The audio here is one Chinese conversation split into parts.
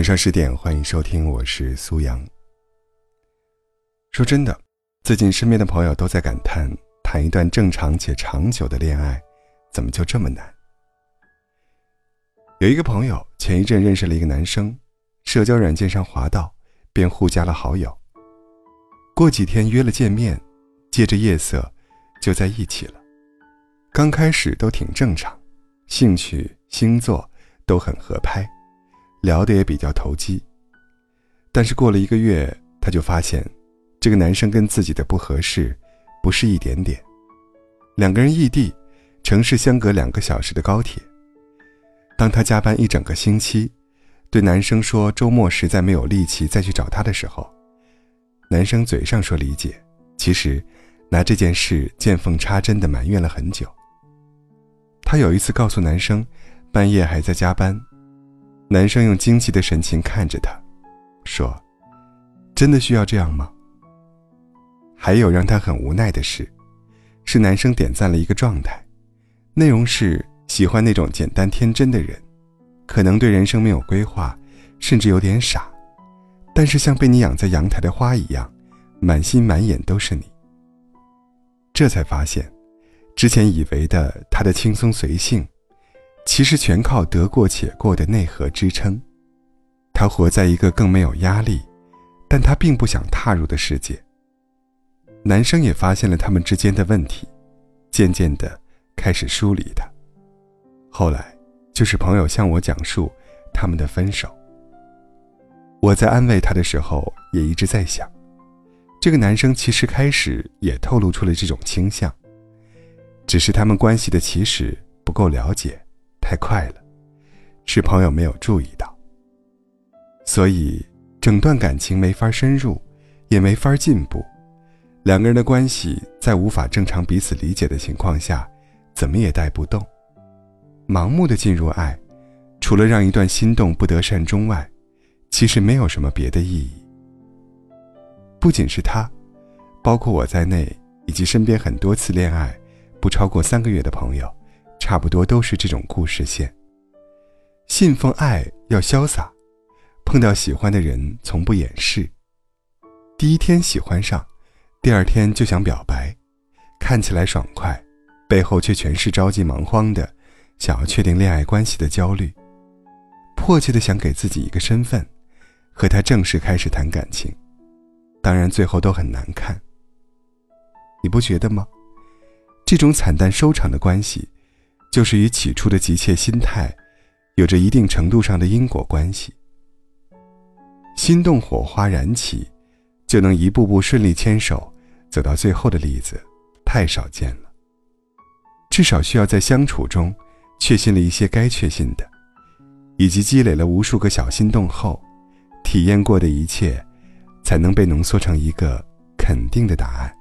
晚上十点，欢迎收听，我是苏阳。说真的，最近身边的朋友都在感叹，谈一段正常且长久的恋爱，怎么就这么难？有一个朋友前一阵认识了一个男生，社交软件上滑到，便互加了好友。过几天约了见面，借着夜色，就在一起了。刚开始都挺正常，兴趣、星座都很合拍。聊得也比较投机，但是过了一个月，他就发现，这个男生跟自己的不合适，不是一点点。两个人异地，城市相隔两个小时的高铁。当他加班一整个星期，对男生说周末实在没有力气再去找他的时候，男生嘴上说理解，其实拿这件事见缝插针的埋怨了很久。他有一次告诉男生，半夜还在加班。男生用惊奇的神情看着他，说：“真的需要这样吗？”还有让他很无奈的是，是男生点赞了一个状态，内容是喜欢那种简单天真的人，可能对人生没有规划，甚至有点傻，但是像被你养在阳台的花一样，满心满眼都是你。这才发现，之前以为的他的轻松随性。其实全靠得过且过的内核支撑，他活在一个更没有压力，但他并不想踏入的世界。男生也发现了他们之间的问题，渐渐的开始疏离他。后来，就是朋友向我讲述他们的分手。我在安慰他的时候，也一直在想，这个男生其实开始也透露出了这种倾向，只是他们关系的起始不够了解。太快了，是朋友没有注意到，所以整段感情没法深入，也没法进步。两个人的关系在无法正常彼此理解的情况下，怎么也带不动。盲目的进入爱，除了让一段心动不得善终外，其实没有什么别的意义。不仅是他，包括我在内，以及身边很多次恋爱不超过三个月的朋友。差不多都是这种故事线。信奉爱要潇洒，碰到喜欢的人从不掩饰。第一天喜欢上，第二天就想表白，看起来爽快，背后却全是着急忙慌的，想要确定恋爱关系的焦虑，迫切的想给自己一个身份，和他正式开始谈感情。当然最后都很难看。你不觉得吗？这种惨淡收场的关系。就是与起初的急切心态，有着一定程度上的因果关系。心动火花燃起，就能一步步顺利牵手走到最后的例子，太少见了。至少需要在相处中，确信了一些该确信的，以及积累了无数个小心动后，体验过的一切，才能被浓缩成一个肯定的答案。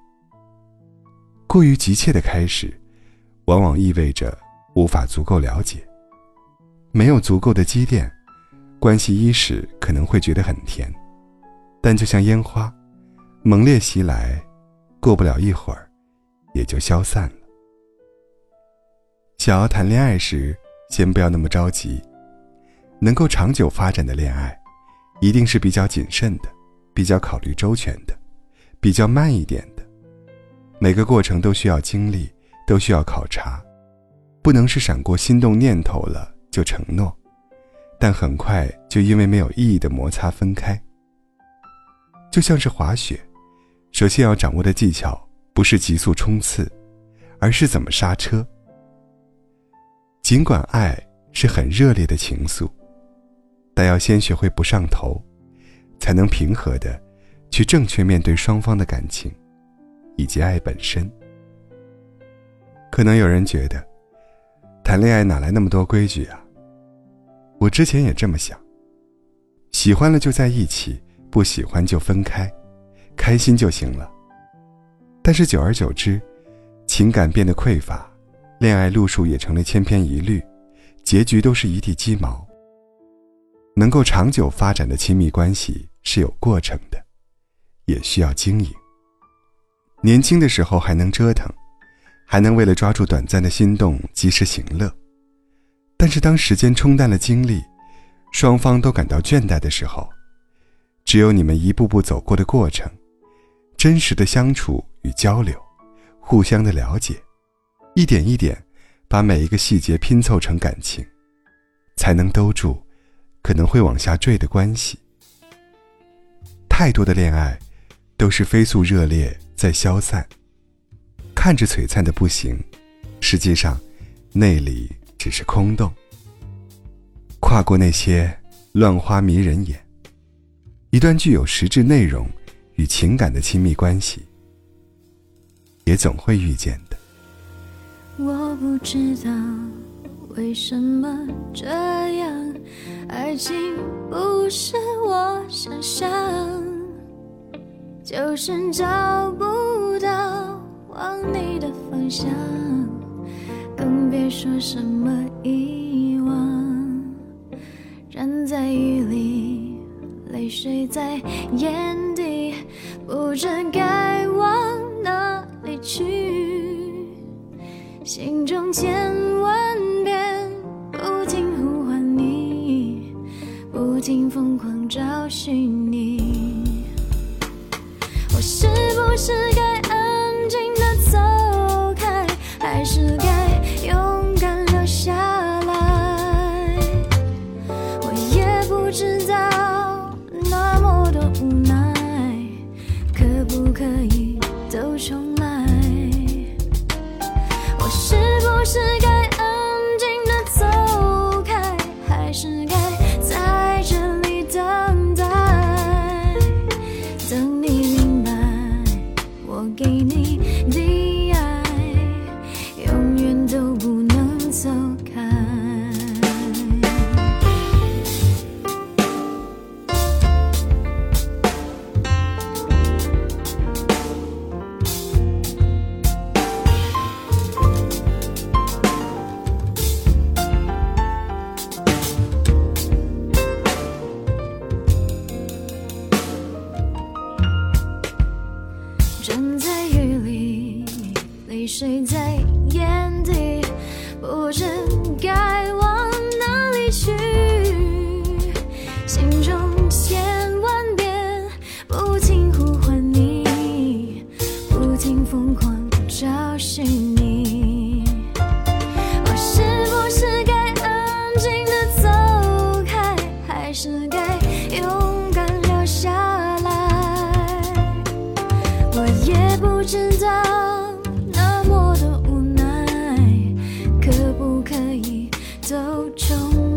过于急切的开始，往往意味着。无法足够了解，没有足够的积淀，关系伊始可能会觉得很甜，但就像烟花，猛烈袭来，过不了一会儿，也就消散了。想要谈恋爱时，先不要那么着急。能够长久发展的恋爱，一定是比较谨慎的，比较考虑周全的，比较慢一点的。每个过程都需要经历，都需要考察。不能是闪过心动念头了就承诺，但很快就因为没有意义的摩擦分开。就像是滑雪，首先要掌握的技巧不是急速冲刺，而是怎么刹车。尽管爱是很热烈的情愫，但要先学会不上头，才能平和的去正确面对双方的感情，以及爱本身。可能有人觉得。谈恋爱哪来那么多规矩啊？我之前也这么想。喜欢了就在一起，不喜欢就分开，开心就行了。但是久而久之，情感变得匮乏，恋爱路数也成了千篇一律，结局都是一地鸡毛。能够长久发展的亲密关系是有过程的，也需要经营。年轻的时候还能折腾。还能为了抓住短暂的心动及时行乐，但是当时间冲淡了精力，双方都感到倦怠的时候，只有你们一步步走过的过程，真实的相处与交流，互相的了解，一点一点，把每一个细节拼凑成感情，才能兜住可能会往下坠的关系。太多的恋爱，都是飞速热烈在消散，看着璀璨的不行，实际上，内里只是空洞。跨过那些乱花迷人眼，一段具有实质内容与情感的亲密关系，也总会遇见的。我不知道为什么这样，爱情不是我想象，就是找不往你的方向，更别说什么遗忘。站在雨里，泪水在眼底，不知该往哪里去。心中千万遍不停呼唤你，不停疯狂找寻你。我是不是该生谁在眼底？不知该手中